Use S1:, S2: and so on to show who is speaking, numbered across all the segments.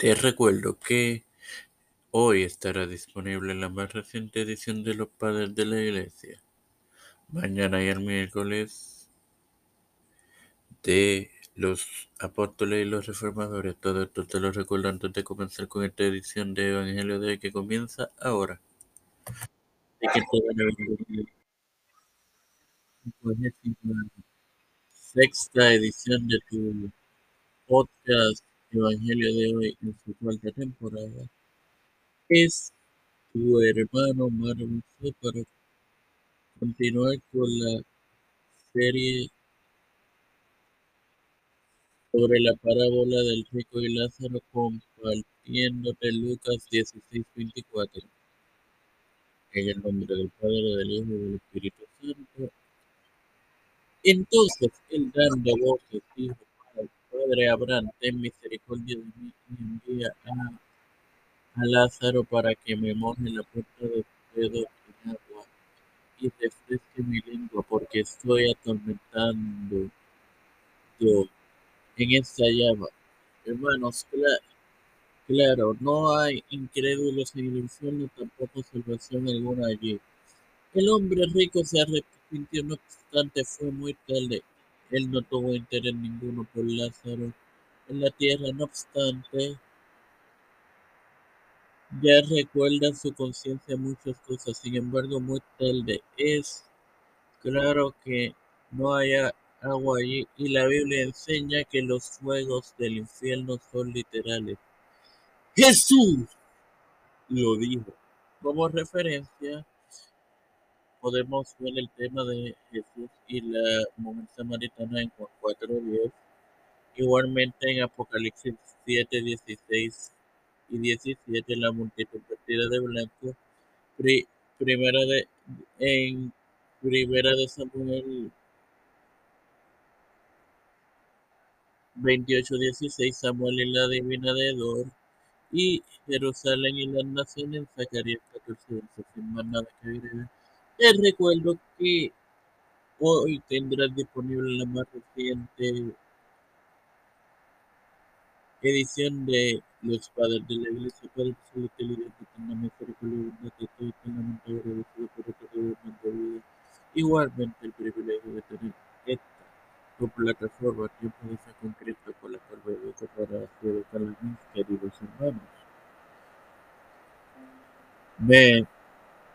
S1: Te recuerdo que hoy estará disponible la más reciente edición de Los Padres de la Iglesia. Mañana y el miércoles de los apóstoles y los reformadores. Todo esto te lo recuerdo antes de comenzar con esta edición de Evangelio de que comienza ahora. Sexta edición de tu podcast Evangelio de hoy en su cuarta temporada. Es tu hermano Marvin para continuar con la serie sobre la parábola del rico y Lázaro compartiéndote Lucas 16:24. En el nombre del Padre, del Hijo y del Espíritu Santo. Entonces él dando voces dijo, Padre Abraham, ten misericordia de mí y envía a, a Lázaro para que me moje la puerta de tu dedo en agua y refresque mi lengua, porque estoy atormentando yo en esta llama. Hermanos, claro, no hay incrédulos en el infierno, tampoco salvación alguna allí. El hombre rico se arrepintió, no obstante fue muy tarde. Él no tuvo interés ninguno por Lázaro en la tierra, no obstante, ya recuerda su conciencia muchas cosas, sin embargo, muy tarde. Es claro que no haya agua allí y la Biblia enseña que los fuegos del infierno son literales. Jesús lo dijo. Como referencia, podemos ver el tema de Jesús y la mujer samaritana en Juan 4.10. Igualmente en Apocalipsis 7.16 y 17, la multitud vestida de blanco. primera de, en Primera de Samuel 28.16, Samuel y la divina de Dor, y Jerusalén y las naciones, Zacarías 14, sin más nada que agregar. Te recuerdo que hoy tendrás disponible la más reciente edición de Los Padres de la Iglesia, Padre Celestial y Dios eterna misericordia bondad, estoy eternamente agradecido por esta de vida. Igualmente el privilegio de tener esta tu plataforma Tiempo de Fe con con la cual me educo para educar a mis queridos hermanos. Me,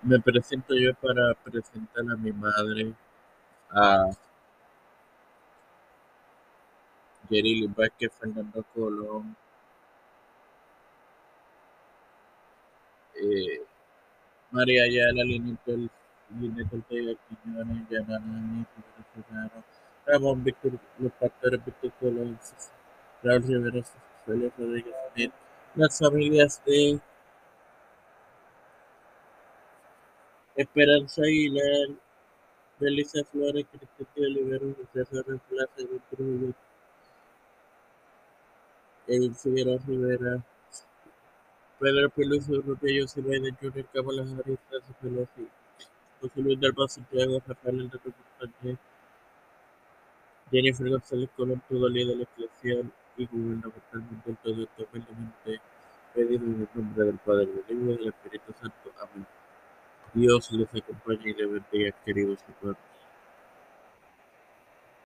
S1: me presento yo para presentar a mi madre, a Yerili Vázquez, Fernando Colón, eh, María Ayala, Linet Ortega Quiñones, Yanani, Ferraro, Ramón Víctor, los pastores Víctor Colón, Raúl Rivera, Félix Rodríguez las familias de Esperanza Aguilar, Belisa Flores, Cristian de Olivero, César Plaza, Trujillo, Edith Figueroa Rivera, Pedro Peluso, Rupillo Silva de Junior, Cámara Harris, Francis Pelosi, José Luis del Santiago, Rafael Enrique Sánchez, Jennifer González Colón, todo líder eclesial y gubernamentalmente todo esto humildemente pedido en el nombre del Padre, del Hijo y del Espíritu Santo. Dios les acompañe y les bendiga, queridos hermanos.